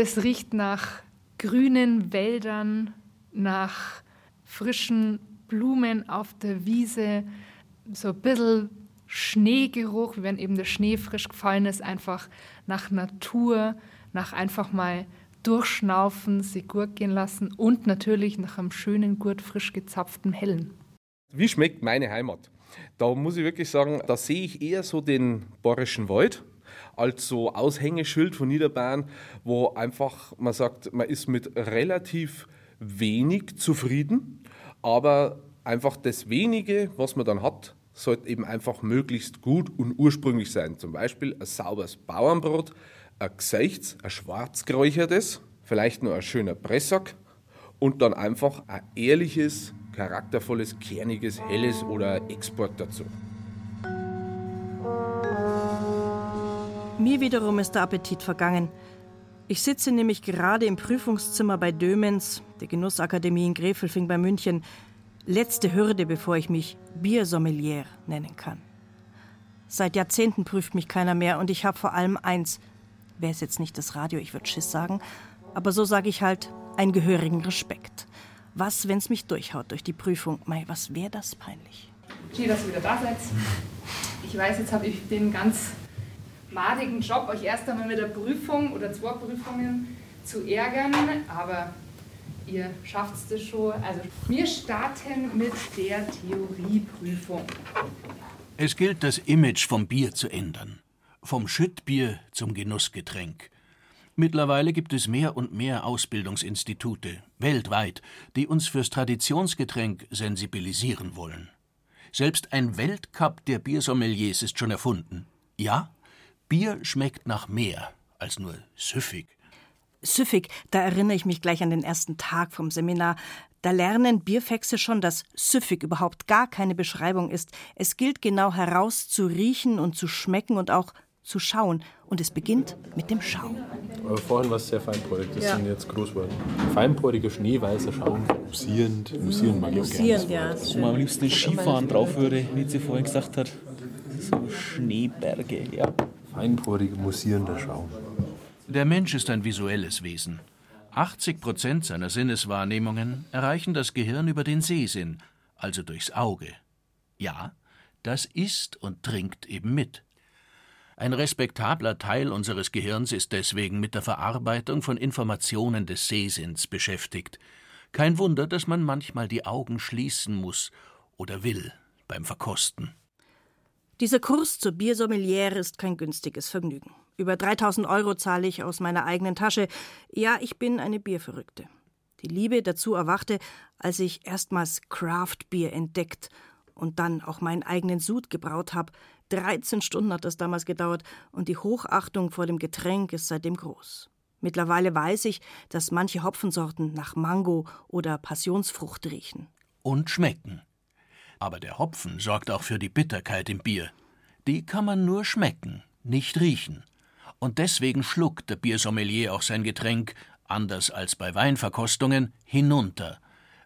Das riecht nach grünen Wäldern, nach frischen Blumen auf der Wiese, so ein bisschen Schneegeruch, wenn eben der Schnee frisch gefallen ist, einfach nach Natur, nach einfach mal durchschnaufen, sie gut gehen lassen und natürlich nach einem schönen, gut frisch gezapften Hellen. Wie schmeckt meine Heimat? Da muss ich wirklich sagen, da sehe ich eher so den Bayerischen Wald als so Aushängeschild von Niederbayern, wo einfach man sagt, man ist mit relativ wenig zufrieden, aber einfach das wenige, was man dann hat, sollte eben einfach möglichst gut und ursprünglich sein. Zum Beispiel ein sauberes Bauernbrot, ein Gesichts, ein schwarzgeräuchertes, vielleicht nur ein schöner Pressack und dann einfach ein ehrliches, charaktervolles, kerniges, helles oder Export dazu. Mir wiederum ist der Appetit vergangen. Ich sitze nämlich gerade im Prüfungszimmer bei Dömens, der Genussakademie in Grefelfing bei München. Letzte Hürde, bevor ich mich Biersommelier nennen kann. Seit Jahrzehnten prüft mich keiner mehr und ich habe vor allem eins. Wäre es jetzt nicht das Radio, ich würde Schiss sagen, aber so sage ich halt einen gehörigen Respekt. Was, wenn es mich durchhaut durch die Prüfung? Mei, was wäre das peinlich? Schön, dass ihr wieder da seid. Ich weiß, jetzt habe ich den ganz madigen Job, euch erst einmal mit der Prüfung oder zwei Prüfungen zu ärgern, aber ihr schafft es schon. Also wir starten mit der Theorieprüfung. Es gilt, das Image vom Bier zu ändern. Vom Schüttbier zum Genussgetränk. Mittlerweile gibt es mehr und mehr Ausbildungsinstitute, weltweit, die uns fürs Traditionsgetränk sensibilisieren wollen. Selbst ein Weltcup der Biersommeliers ist schon erfunden. Ja, Bier schmeckt nach mehr als nur süffig. Süffig, da erinnere ich mich gleich an den ersten Tag vom Seminar. Da lernen Bierfexe schon, dass süffig überhaupt gar keine Beschreibung ist. Es gilt genau heraus zu riechen und zu schmecken und auch zu schauen. Und es beginnt mit dem Schaum. Aber vorhin war es sehr feinporig, das ja. sind jetzt Großworte. Feinporiger, schneeweißer Schaum. Musierend, musierend mag ich auch gerne. ja. Wo man am liebsten Skifahren drauf würde, wie sie vorhin gesagt hat. So Schneeberge, ja feinporig musierender Schaum. Der Mensch ist ein visuelles Wesen. 80 Prozent seiner Sinneswahrnehmungen erreichen das Gehirn über den Sehsinn, also durchs Auge. Ja, das isst und trinkt eben mit. Ein respektabler Teil unseres Gehirns ist deswegen mit der Verarbeitung von Informationen des Sehsinns beschäftigt. Kein Wunder, dass man manchmal die Augen schließen muss oder will beim Verkosten. Dieser Kurs zur Biersommeliere ist kein günstiges Vergnügen. Über 3000 Euro zahle ich aus meiner eigenen Tasche. Ja, ich bin eine Bierverrückte. Die Liebe dazu erwachte, als ich erstmals Craft-Bier entdeckt und dann auch meinen eigenen Sud gebraut habe. 13 Stunden hat das damals gedauert und die Hochachtung vor dem Getränk ist seitdem groß. Mittlerweile weiß ich, dass manche Hopfensorten nach Mango oder Passionsfrucht riechen. Und schmecken. Aber der Hopfen sorgt auch für die Bitterkeit im Bier. Die kann man nur schmecken, nicht riechen. Und deswegen schluckt der Biersommelier auch sein Getränk, anders als bei Weinverkostungen, hinunter,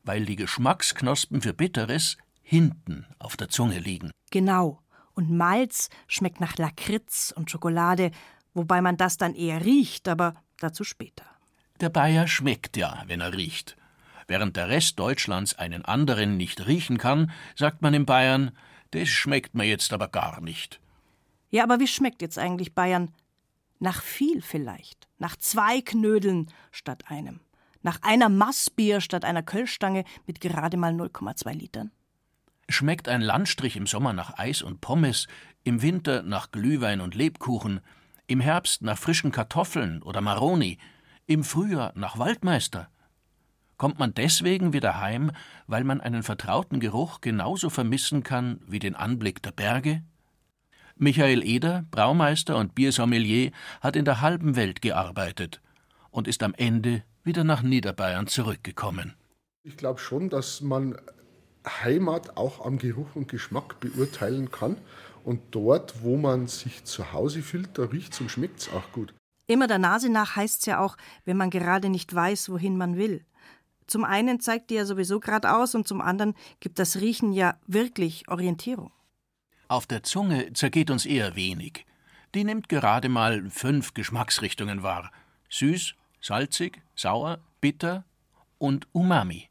weil die Geschmacksknospen für Bitteres hinten auf der Zunge liegen. Genau. Und Malz schmeckt nach Lakritz und Schokolade, wobei man das dann eher riecht, aber dazu später. Der Bayer schmeckt ja, wenn er riecht. Während der Rest Deutschlands einen anderen nicht riechen kann, sagt man in Bayern, das schmeckt mir jetzt aber gar nicht. Ja, aber wie schmeckt jetzt eigentlich Bayern? Nach viel vielleicht. Nach zwei Knödeln statt einem. Nach einer Massbier statt einer Kölschstange mit gerade mal 0,2 Litern. Schmeckt ein Landstrich im Sommer nach Eis und Pommes, im Winter nach Glühwein und Lebkuchen, im Herbst nach frischen Kartoffeln oder Maroni, im Frühjahr nach Waldmeister? Kommt man deswegen wieder heim, weil man einen vertrauten Geruch genauso vermissen kann wie den Anblick der Berge? Michael Eder, Braumeister und Biersommelier, hat in der halben Welt gearbeitet und ist am Ende wieder nach Niederbayern zurückgekommen. Ich glaube schon, dass man Heimat auch am Geruch und Geschmack beurteilen kann. Und dort, wo man sich zu Hause fühlt, da riecht es und schmeckt es auch gut. Immer der Nase nach heißt es ja auch, wenn man gerade nicht weiß, wohin man will. Zum einen zeigt die ja sowieso geradeaus und zum anderen gibt das Riechen ja wirklich Orientierung. Auf der Zunge zergeht uns eher wenig. Die nimmt gerade mal fünf Geschmacksrichtungen wahr: süß, Salzig, sauer, bitter und Umami.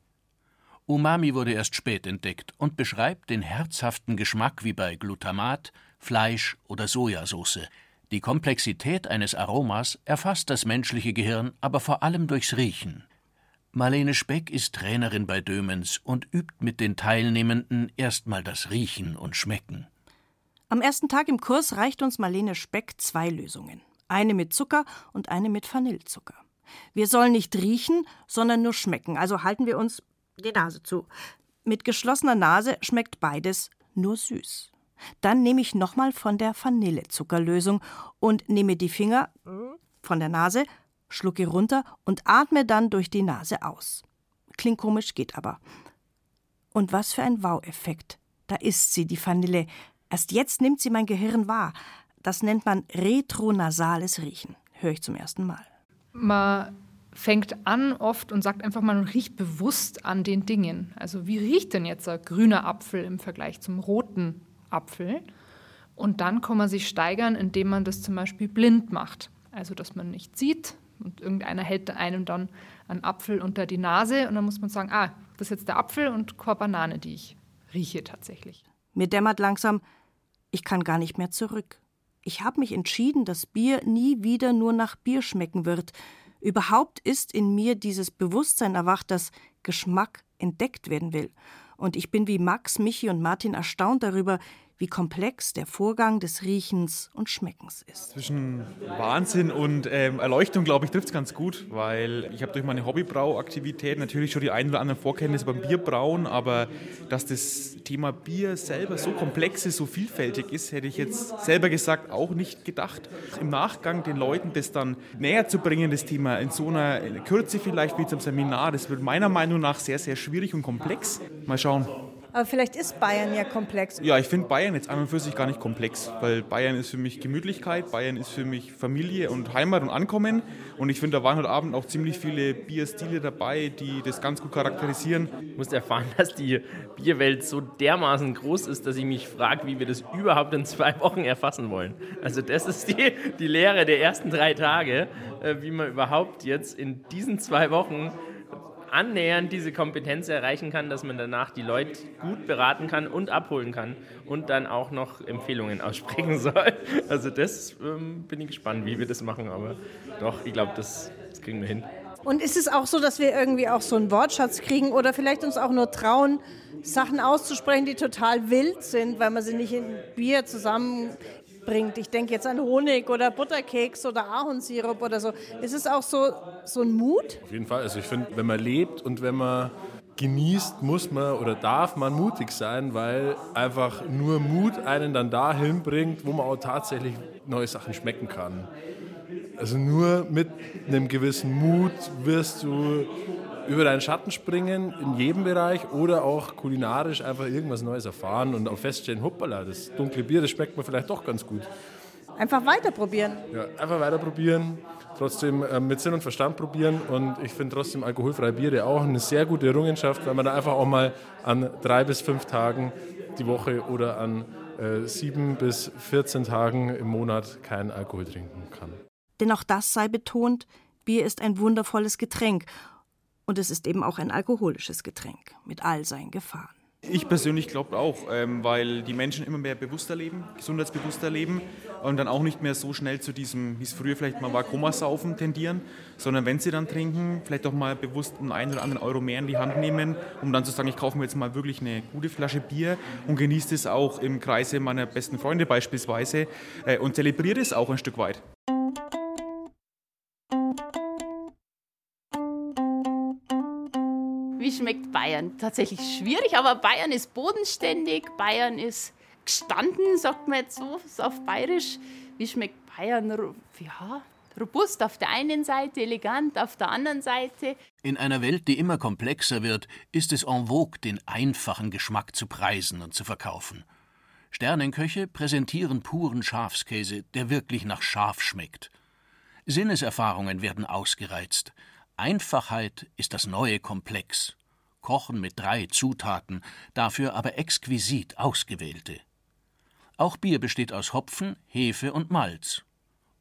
Umami wurde erst spät entdeckt und beschreibt den herzhaften Geschmack wie bei Glutamat, Fleisch oder Sojasauce. Die Komplexität eines Aromas erfasst das menschliche Gehirn aber vor allem durchs Riechen. Marlene Speck ist Trainerin bei Dömens und übt mit den Teilnehmenden erstmal das Riechen und Schmecken. Am ersten Tag im Kurs reicht uns Marlene Speck zwei Lösungen. Eine mit Zucker und eine mit Vanillezucker. Wir sollen nicht riechen, sondern nur schmecken, also halten wir uns die Nase zu. Mit geschlossener Nase schmeckt beides nur süß. Dann nehme ich nochmal von der Vanillezuckerlösung und nehme die Finger von der Nase, schlucke runter und atme dann durch die Nase aus. Klingt komisch, geht aber. Und was für ein Wow-Effekt. Da ist sie, die Vanille. Erst jetzt nimmt sie mein Gehirn wahr. Das nennt man retronasales Riechen. Höre ich zum ersten Mal. Man fängt an oft und sagt einfach mal, man riecht bewusst an den Dingen. Also wie riecht denn jetzt ein grüner Apfel im Vergleich zum roten Apfel? Und dann kann man sich steigern, indem man das zum Beispiel blind macht. Also dass man nicht sieht und irgendeiner hält einem dann einen Apfel unter die Nase und dann muss man sagen, ah, das ist jetzt der Apfel und keine Banane, die ich rieche tatsächlich. Mir dämmert langsam, ich kann gar nicht mehr zurück. Ich habe mich entschieden, dass Bier nie wieder nur nach Bier schmecken wird. Überhaupt ist in mir dieses Bewusstsein erwacht, dass Geschmack entdeckt werden will. Und ich bin wie Max, Michi und Martin erstaunt darüber, wie komplex der Vorgang des Riechens und Schmeckens ist. Zwischen Wahnsinn und ähm, Erleuchtung, glaube ich, trifft es ganz gut, weil ich habe durch meine Hobbybrauaktivität natürlich schon die ein oder anderen Vorkenntnisse beim Bierbrauen, aber dass das Thema Bier selber so komplex ist, so vielfältig ist, hätte ich jetzt selber gesagt auch nicht gedacht. Im Nachgang den Leuten das dann näher zu bringen, das Thema in so einer Kürze vielleicht wie zum Seminar, das wird meiner Meinung nach sehr, sehr schwierig und komplex. Mal schauen. Aber vielleicht ist Bayern ja komplex. Ja, ich finde Bayern jetzt an und für sich gar nicht komplex, weil Bayern ist für mich Gemütlichkeit, Bayern ist für mich Familie und Heimat und Ankommen. Und ich finde, da waren heute Abend auch ziemlich viele Bierstile dabei, die das ganz gut charakterisieren. Ich musste erfahren, dass die Bierwelt so dermaßen groß ist, dass ich mich frage, wie wir das überhaupt in zwei Wochen erfassen wollen. Also das ist die, die Lehre der ersten drei Tage, äh, wie man überhaupt jetzt in diesen zwei Wochen annähernd diese Kompetenz erreichen kann, dass man danach die Leute gut beraten kann und abholen kann und dann auch noch Empfehlungen aussprechen soll. Also das ähm, bin ich gespannt, wie wir das machen, aber doch, ich glaube, das, das kriegen wir hin. Und ist es auch so, dass wir irgendwie auch so einen Wortschatz kriegen oder vielleicht uns auch nur trauen, Sachen auszusprechen, die total wild sind, weil man sie nicht in Bier zusammen bringt. Ich denke jetzt an Honig oder Butterkeks oder Ahornsirup oder so. Ist es auch so, so ein Mut? Auf jeden Fall. Also ich finde, wenn man lebt und wenn man genießt, muss man oder darf man mutig sein, weil einfach nur Mut einen dann dahin bringt, wo man auch tatsächlich neue Sachen schmecken kann. Also nur mit einem gewissen Mut wirst du über deinen Schatten springen in jedem Bereich oder auch kulinarisch einfach irgendwas Neues erfahren und auch feststellen, hoppala, das dunkle Bier, das schmeckt mir vielleicht doch ganz gut. Einfach weiter probieren. Ja, einfach weiter probieren, trotzdem äh, mit Sinn und Verstand probieren und ich finde trotzdem alkoholfreie Biere auch eine sehr gute Errungenschaft, weil man da einfach auch mal an drei bis fünf Tagen die Woche oder an äh, sieben bis 14 Tagen im Monat keinen Alkohol trinken kann. Denn auch das sei betont, Bier ist ein wundervolles Getränk und es ist eben auch ein alkoholisches Getränk mit all seinen Gefahren. Ich persönlich glaube auch, ähm, weil die Menschen immer mehr bewusster leben, gesundheitsbewusster leben und dann auch nicht mehr so schnell zu diesem, wie es früher vielleicht mal war, Komasaufen tendieren, sondern wenn sie dann trinken, vielleicht auch mal bewusst einen einen oder anderen Euro mehr in die Hand nehmen, um dann zu sagen, ich kaufe mir jetzt mal wirklich eine gute Flasche Bier und genieße es auch im Kreise meiner besten Freunde beispielsweise äh, und zelebriere es auch ein Stück weit. Schmeckt Bayern? Tatsächlich schwierig, aber Bayern ist bodenständig, Bayern ist gestanden, sagt man jetzt so, auf Bayerisch. Wie schmeckt Bayern? Ja, robust auf der einen Seite, elegant auf der anderen Seite. In einer Welt, die immer komplexer wird, ist es en vogue, den einfachen Geschmack zu preisen und zu verkaufen. Sternenköche präsentieren puren Schafskäse, der wirklich nach Schaf schmeckt. Sinneserfahrungen werden ausgereizt. Einfachheit ist das neue Komplex. Kochen mit drei Zutaten, dafür aber exquisit ausgewählte. Auch Bier besteht aus Hopfen, Hefe und Malz.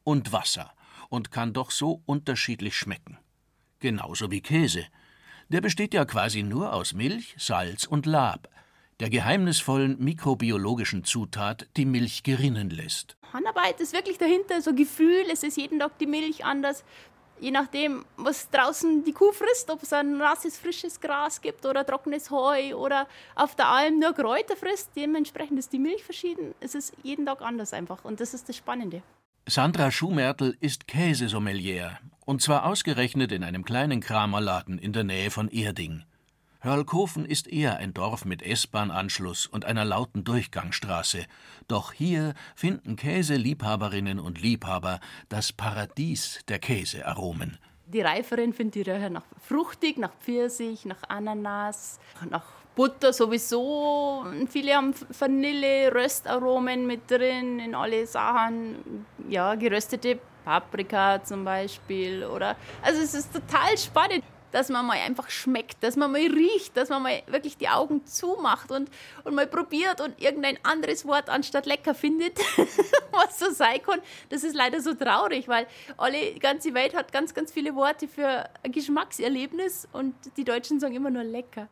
Und Wasser und kann doch so unterschiedlich schmecken. Genauso wie Käse. Der besteht ja quasi nur aus Milch, Salz und Lab, der geheimnisvollen mikrobiologischen Zutat, die Milch gerinnen lässt. Handarbeit ist wirklich dahinter, so Gefühl, es ist jeden Tag die Milch anders. Je nachdem, was draußen die Kuh frisst, ob es ein nasses, frisches Gras gibt oder trockenes Heu oder auf der Alm nur Kräuter frisst, dementsprechend ist die Milch verschieden. Es ist jeden Tag anders einfach und das ist das Spannende. Sandra Schumertl ist Käsesommelier und zwar ausgerechnet in einem kleinen Kramerladen in der Nähe von Erding. Hörlkofen ist eher ein Dorf mit S-Bahn-Anschluss und einer lauten Durchgangsstraße. Doch hier finden Käseliebhaberinnen und Liebhaber das Paradies der Käsearomen. Die Reiferen finden die Röcher nach fruchtig, nach Pfirsich, nach Ananas, nach Butter sowieso. Viele haben Vanille, Röstaromen mit drin in alle Sachen. Ja, geröstete Paprika zum Beispiel. Oder, also es ist total spannend dass man mal einfach schmeckt, dass man mal riecht, dass man mal wirklich die Augen zumacht und, und mal probiert und irgendein anderes Wort anstatt lecker findet, was so sein kann. Das ist leider so traurig, weil alle, die ganze Welt hat ganz, ganz viele Worte für ein Geschmackserlebnis und die Deutschen sagen immer nur lecker.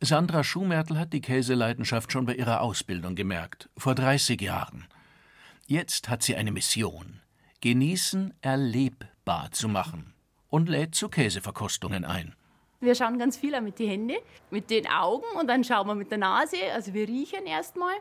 Sandra Schumertl hat die Käseleidenschaft schon bei ihrer Ausbildung gemerkt, vor 30 Jahren. Jetzt hat sie eine Mission: Genießen erlebbar zu machen und lädt zu Käseverkostungen ein. Wir schauen ganz viel mit den Händen, mit den Augen und dann schauen wir mit der Nase. Also wir riechen erstmal.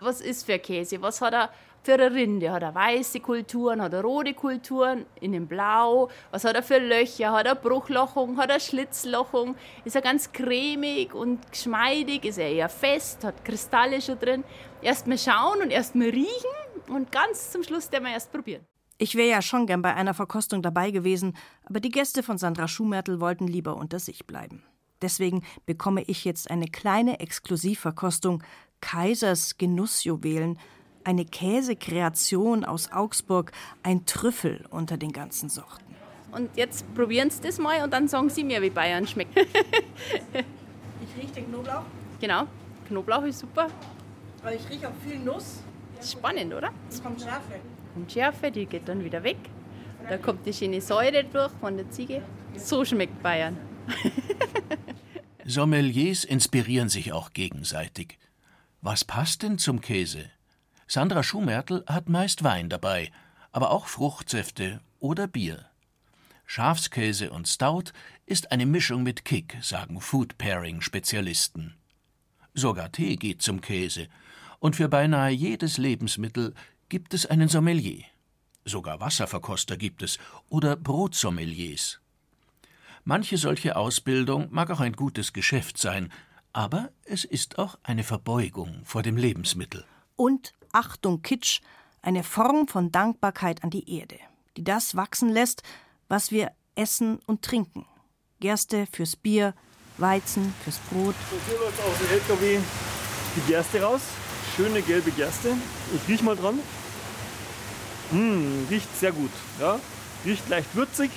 Was ist für Käse? Was hat er für eine Rinde? Hat er weiße Kulturen, hat er rote Kulturen, in dem Blau? Was hat er für Löcher? Hat er Bruchlochung? Hat er Schlitzlochung? Ist er ganz cremig und geschmeidig? Ist er eher fest? Hat Kristalle schon drin? Erstmal schauen und erstmal riechen und ganz zum Schluss der wir erst probieren. Ich wäre ja schon gern bei einer Verkostung dabei gewesen, aber die Gäste von Sandra Schumertl wollten lieber unter sich bleiben. Deswegen bekomme ich jetzt eine kleine Exklusivverkostung Kaisers Genussjuwelen, eine Käsekreation aus Augsburg, ein Trüffel unter den ganzen Sorten. Und jetzt probieren Sie das mal und dann sagen Sie mir, wie Bayern schmeckt. ich rieche den Knoblauch. Genau, Knoblauch ist super. Aber ich rieche auch viel Nuss. Spannend, oder? Es kommt Schärfe kommt Schärfe, die geht dann wieder weg. Da kommt die schöne Säure durch von der Ziege. So schmeckt Bayern. Sommeliers inspirieren sich auch gegenseitig. Was passt denn zum Käse? Sandra Schumertl hat meist Wein dabei, aber auch Fruchtsäfte oder Bier. Schafskäse und Stout ist eine Mischung mit Kick, sagen Food Pairing Spezialisten. Sogar Tee geht zum Käse, und für beinahe jedes Lebensmittel gibt es einen Sommelier. Sogar Wasserverkoster gibt es oder Brotsommeliers. Manche solche Ausbildung mag auch ein gutes Geschäft sein, aber es ist auch eine Verbeugung vor dem Lebensmittel. Und Achtung Kitsch, eine Form von Dankbarkeit an die Erde, die das wachsen lässt, was wir essen und trinken. Gerste fürs Bier, Weizen fürs Brot. So, hier läuft aus dem LKW die Gerste raus schöne gelbe Gerste. Ich riech mal dran. Mmh, riecht sehr gut. Ja? Riecht leicht würzig.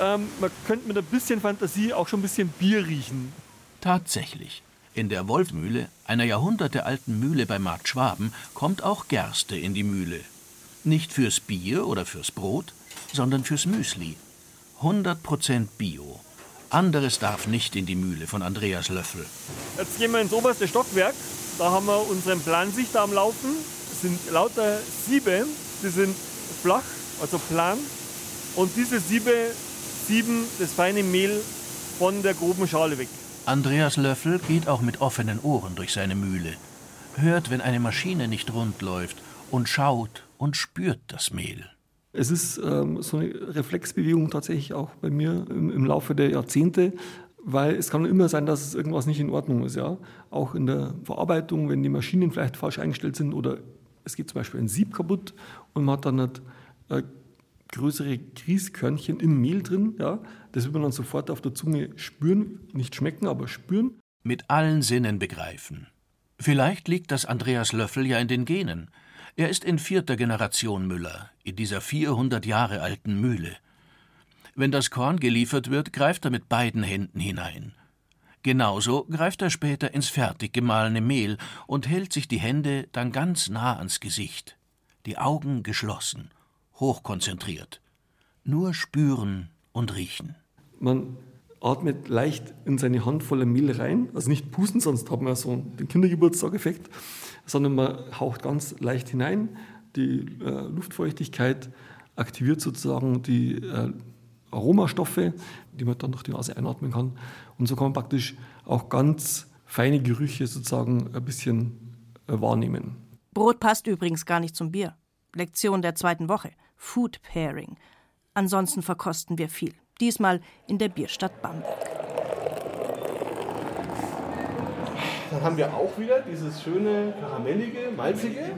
Ähm, man könnte mit ein bisschen Fantasie auch schon ein bisschen Bier riechen. Tatsächlich. In der Wolfmühle, einer jahrhundertealten Mühle bei Markt Schwaben, kommt auch Gerste in die Mühle. Nicht fürs Bier oder fürs Brot, sondern fürs Müsli. 100% Bio. Anderes darf nicht in die Mühle von Andreas Löffel. Jetzt gehen wir ins oberste Stockwerk da haben wir unseren Plansichter am Laufen. Es sind lauter Siebe, die sind flach, also plan. Und diese Siebe sieben das feine Mehl von der groben Schale weg. Andreas Löffel geht auch mit offenen Ohren durch seine Mühle, hört, wenn eine Maschine nicht rund läuft und schaut und spürt das Mehl. Es ist ähm, so eine Reflexbewegung tatsächlich auch bei mir im, im Laufe der Jahrzehnte weil es kann immer sein, dass es irgendwas nicht in Ordnung ist. Ja? Auch in der Verarbeitung, wenn die Maschinen vielleicht falsch eingestellt sind oder es geht zum Beispiel ein Sieb kaputt und man hat dann nicht äh, größere Grießkörnchen im Mehl drin. Ja? Das wird man dann sofort auf der Zunge spüren, nicht schmecken, aber spüren. Mit allen Sinnen begreifen. Vielleicht liegt das Andreas Löffel ja in den Genen. Er ist in vierter Generation Müller, in dieser 400 Jahre alten Mühle. Wenn das Korn geliefert wird, greift er mit beiden Händen hinein. Genauso greift er später ins fertig gemahlene Mehl und hält sich die Hände dann ganz nah ans Gesicht, die Augen geschlossen, hochkonzentriert. Nur spüren und riechen. Man atmet leicht in seine Hand voller Mehl rein, also nicht pusten, sonst hat man so den Kindergeburtstag-Effekt, sondern man haucht ganz leicht hinein. Die äh, Luftfeuchtigkeit aktiviert sozusagen die äh, Aromastoffe, die man dann durch die Nase einatmen kann. Und so kann man praktisch auch ganz feine Gerüche sozusagen ein bisschen äh, wahrnehmen. Brot passt übrigens gar nicht zum Bier. Lektion der zweiten Woche. Food Pairing. Ansonsten verkosten wir viel. Diesmal in der Bierstadt Bamberg. Dann haben wir auch wieder dieses schöne karamellige, malzige,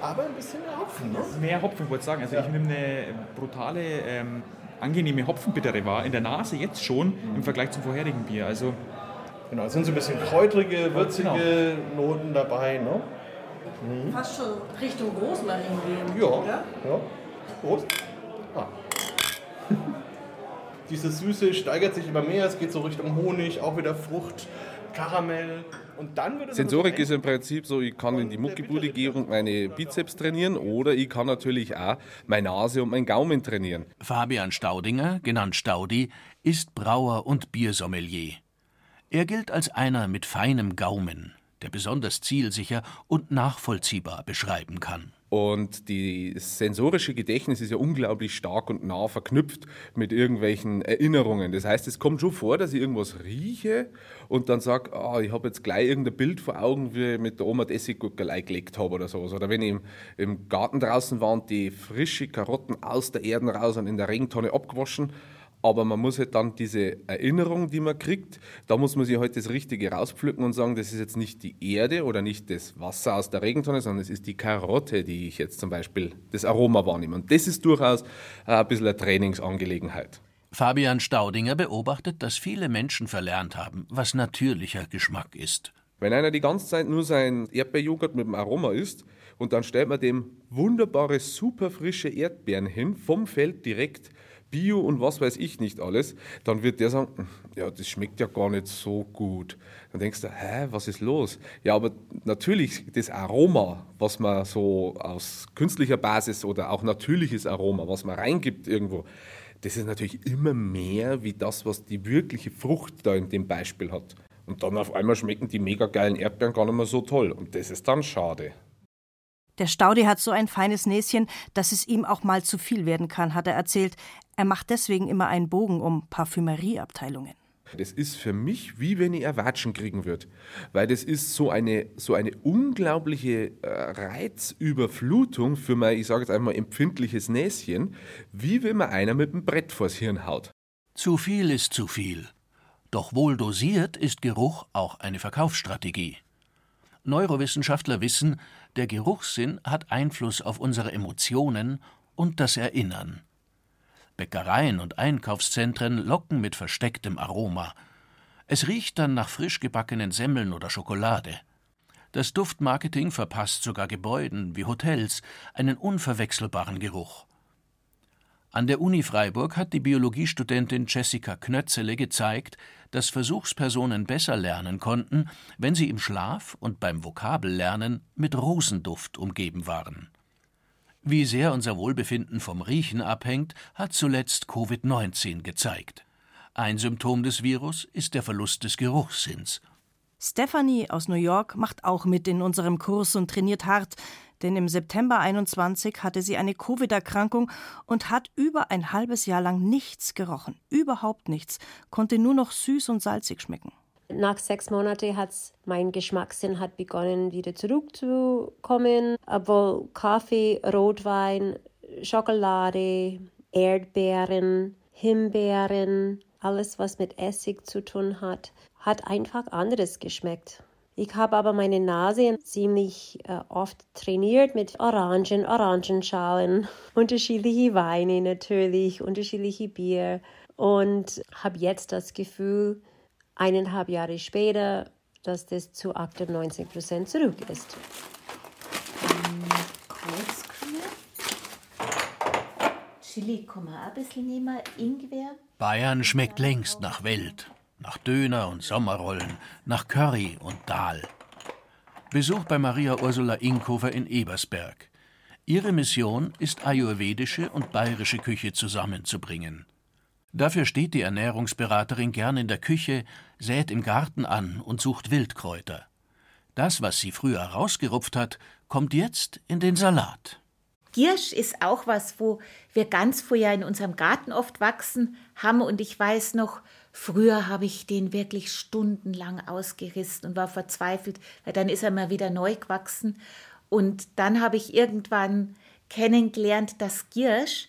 aber ein bisschen mehr Hopfen. Ne? Mehr Hopfen, wollte ich sagen. Also ich nehme eine brutale, ähm, angenehme Hopfenbittere wahr, in der Nase jetzt schon im Vergleich zum vorherigen Bier. Also genau, es sind so ein bisschen kräutrige, würzige genau. Noten dabei. Ne? Mhm. Fast schon Richtung Rosmarin gehen. Ja, ja. ja. Prost. Ah. Diese Süße steigert sich immer mehr, es geht so Richtung Honig, auch wieder Frucht, Karamell. Sensorik ist im Prinzip so, ich kann in die Muckibude gehen und meine Bizeps trainieren oder ich kann natürlich auch meine Nase und meinen Gaumen trainieren. Fabian Staudinger, genannt Staudi, ist Brauer und Biersommelier. Er gilt als einer mit feinem Gaumen, der besonders zielsicher und nachvollziehbar beschreiben kann. Und das sensorische Gedächtnis ist ja unglaublich stark und nah verknüpft mit irgendwelchen Erinnerungen. Das heißt, es kommt schon vor, dass ich irgendwas rieche und dann sage, oh, ich habe jetzt gleich irgendein Bild vor Augen, wie ich mit der Oma Essiggurkelei gelegt habe oder so. Oder wenn ich im, im Garten draußen war und die frische Karotten aus der Erde raus und in der Regentonne abgewaschen aber man muss halt dann diese Erinnerung, die man kriegt, da muss man sich halt das Richtige rauspflücken und sagen, das ist jetzt nicht die Erde oder nicht das Wasser aus der Regentonne, sondern es ist die Karotte, die ich jetzt zum Beispiel das Aroma wahrnehme. Und das ist durchaus ein bisschen eine Trainingsangelegenheit. Fabian Staudinger beobachtet, dass viele Menschen verlernt haben, was natürlicher Geschmack ist. Wenn einer die ganze Zeit nur sein Erdbeerjoghurt mit dem Aroma isst und dann stellt man dem wunderbare, super frische Erdbeeren hin, vom Feld direkt, Bio und was weiß ich nicht alles, dann wird der sagen, hm, ja, das schmeckt ja gar nicht so gut. Dann denkst du, hä, was ist los? Ja, aber natürlich das Aroma, was man so aus künstlicher Basis oder auch natürliches Aroma, was man reingibt irgendwo, das ist natürlich immer mehr wie das, was die wirkliche Frucht da in dem Beispiel hat. Und dann auf einmal schmecken die mega geilen Erdbeeren gar nicht mehr so toll. Und das ist dann schade. Der Staudi hat so ein feines Näschen, dass es ihm auch mal zu viel werden kann, hat er erzählt. Er macht deswegen immer einen Bogen um Parfümerieabteilungen. Das ist für mich wie wenn ich Erwatschen kriegen würde. Weil das ist so eine, so eine unglaubliche äh, Reizüberflutung für mein, ich sage jetzt einmal, empfindliches Näschen, wie wenn man einer mit dem Brett vors Hirn haut. Zu viel ist zu viel. Doch wohl dosiert ist Geruch auch eine Verkaufsstrategie. Neurowissenschaftler wissen, der Geruchssinn hat Einfluss auf unsere Emotionen und das Erinnern. Bäckereien und Einkaufszentren locken mit verstecktem Aroma. Es riecht dann nach frisch gebackenen Semmeln oder Schokolade. Das Duftmarketing verpasst sogar Gebäuden wie Hotels einen unverwechselbaren Geruch. An der Uni Freiburg hat die Biologiestudentin Jessica Knötzele gezeigt, dass Versuchspersonen besser lernen konnten, wenn sie im Schlaf und beim Vokabellernen mit Rosenduft umgeben waren. Wie sehr unser Wohlbefinden vom Riechen abhängt, hat zuletzt Covid-19 gezeigt. Ein Symptom des Virus ist der Verlust des Geruchssinns. Stephanie aus New York macht auch mit in unserem Kurs und trainiert hart, denn im September 21 hatte sie eine Covid-Erkrankung und hat über ein halbes Jahr lang nichts gerochen, überhaupt nichts, konnte nur noch süß und salzig schmecken. Nach sechs Monaten hat mein Geschmackssinn hat begonnen wieder zurückzukommen, obwohl Kaffee, Rotwein, Schokolade, Erdbeeren, Himbeeren, alles was mit Essig zu tun hat, hat einfach anderes geschmeckt. Ich habe aber meine Nase ziemlich äh, oft trainiert mit Orangen, Orangenschalen, unterschiedliche Weine natürlich, unterschiedliche Bier und habe jetzt das Gefühl, eineinhalb Jahre später, dass das zu 98 Prozent zurück ist. Chili, komm mal ein bisschen nehmen, Ingwer. Bayern schmeckt längst nach Welt nach Döner und Sommerrollen, nach Curry und Dahl. Besuch bei Maria Ursula Inkhofer in Ebersberg. Ihre Mission ist ayurvedische und bayerische Küche zusammenzubringen. Dafür steht die Ernährungsberaterin gern in der Küche, sät im Garten an und sucht Wildkräuter. Das, was sie früher rausgerupft hat, kommt jetzt in den Salat. Giersch ist auch was, wo wir ganz früher in unserem Garten oft wachsen haben. Und ich weiß noch, früher habe ich den wirklich stundenlang ausgerissen und war verzweifelt, weil dann ist er mal wieder neu gewachsen. Und dann habe ich irgendwann kennengelernt, dass Giersch,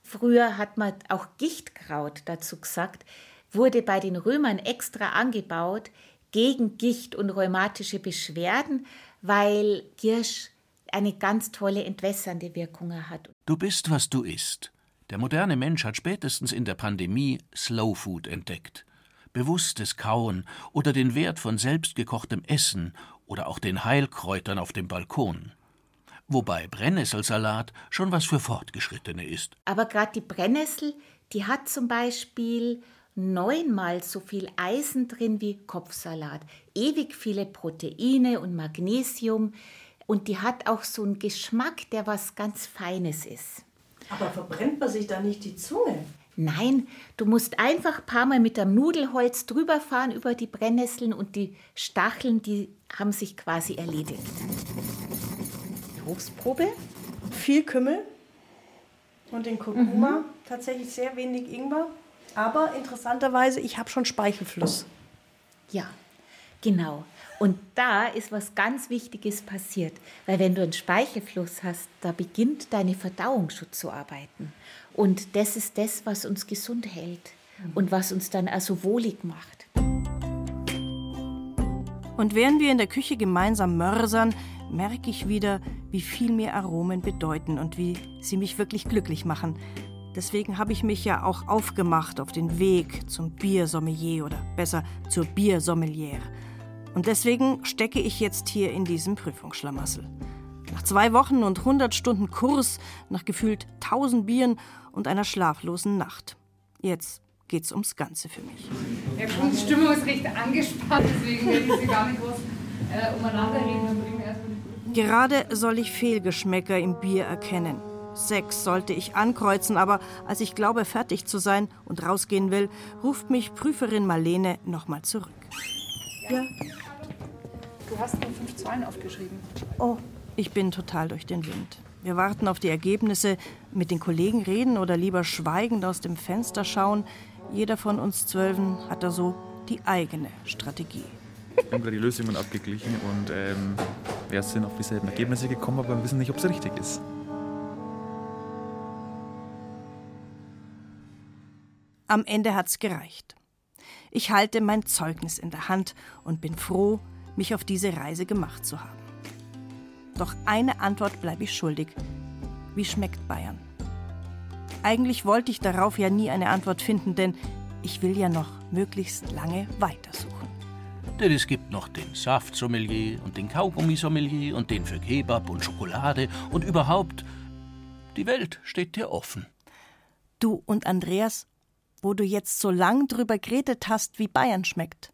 früher hat man auch Gichtkraut dazu gesagt, wurde bei den Römern extra angebaut gegen Gicht und rheumatische Beschwerden, weil Giersch eine ganz tolle entwässernde Wirkung hat. Du bist, was du isst. Der moderne Mensch hat spätestens in der Pandemie Slow Food entdeckt. Bewusstes Kauen oder den Wert von selbstgekochtem Essen oder auch den Heilkräutern auf dem Balkon. Wobei Brennnesselsalat schon was für Fortgeschrittene ist. Aber gerade die Brennnessel, die hat zum Beispiel neunmal so viel Eisen drin wie Kopfsalat. Ewig viele Proteine und Magnesium. Und die hat auch so einen Geschmack, der was ganz Feines ist. Aber verbrennt man sich da nicht die Zunge? Nein, du musst einfach ein paar Mal mit dem Nudelholz drüber fahren über die Brennnesseln und die Stacheln, die haben sich quasi erledigt. Berufsprobe, viel Kümmel und den Kurkuma, Mhm. tatsächlich sehr wenig Ingwer. Aber interessanterweise, ich habe schon Speichelfluss. Ja, genau. Und da ist was ganz Wichtiges passiert, weil wenn du einen Speichelfluss hast, da beginnt deine Verdauung schon zu arbeiten. Und das ist das, was uns gesund hält und was uns dann also wohlig macht. Und während wir in der Küche gemeinsam mörsern, merke ich wieder, wie viel mir Aromen bedeuten und wie sie mich wirklich glücklich machen. Deswegen habe ich mich ja auch aufgemacht auf den Weg zum Biersommelier oder besser zur Biersommeliere. Und deswegen stecke ich jetzt hier in diesem Prüfungsschlamassel. Nach zwei Wochen und 100 Stunden Kurs, nach gefühlt 1000 Bieren und einer schlaflosen Nacht. Jetzt geht's ums Ganze für mich. Ja, die Stimmung ist recht angespannt, deswegen will ich sie gar nicht groß äh, umeinander reden. Gerade soll ich Fehlgeschmäcker im Bier erkennen. Sechs sollte ich ankreuzen, aber als ich glaube, fertig zu sein und rausgehen will, ruft mich Prüferin Marlene nochmal zurück. Ja. Du hast nur fünf Zahlen aufgeschrieben. Oh, ich bin total durch den Wind. Wir warten auf die Ergebnisse, mit den Kollegen reden oder lieber schweigend aus dem Fenster schauen. Jeder von uns Zwölfen hat da so die eigene Strategie. Wir haben gerade die Lösungen abgeglichen und ähm, wir sind auf dieselben Ergebnisse gekommen, aber wir wissen nicht, ob es richtig ist. Am Ende hat's gereicht. Ich halte mein Zeugnis in der Hand und bin froh, mich auf diese Reise gemacht zu haben. Doch eine Antwort bleibe ich schuldig. Wie schmeckt Bayern? Eigentlich wollte ich darauf ja nie eine Antwort finden, denn ich will ja noch möglichst lange weitersuchen. Denn es gibt noch den Saftsommelier und den Kaugummisommelier und den für Kebab und Schokolade und überhaupt, die Welt steht dir offen. Du und Andreas, wo du jetzt so lang drüber geredet hast, wie Bayern schmeckt.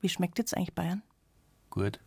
Wie schmeckt jetzt eigentlich Bayern? Gut.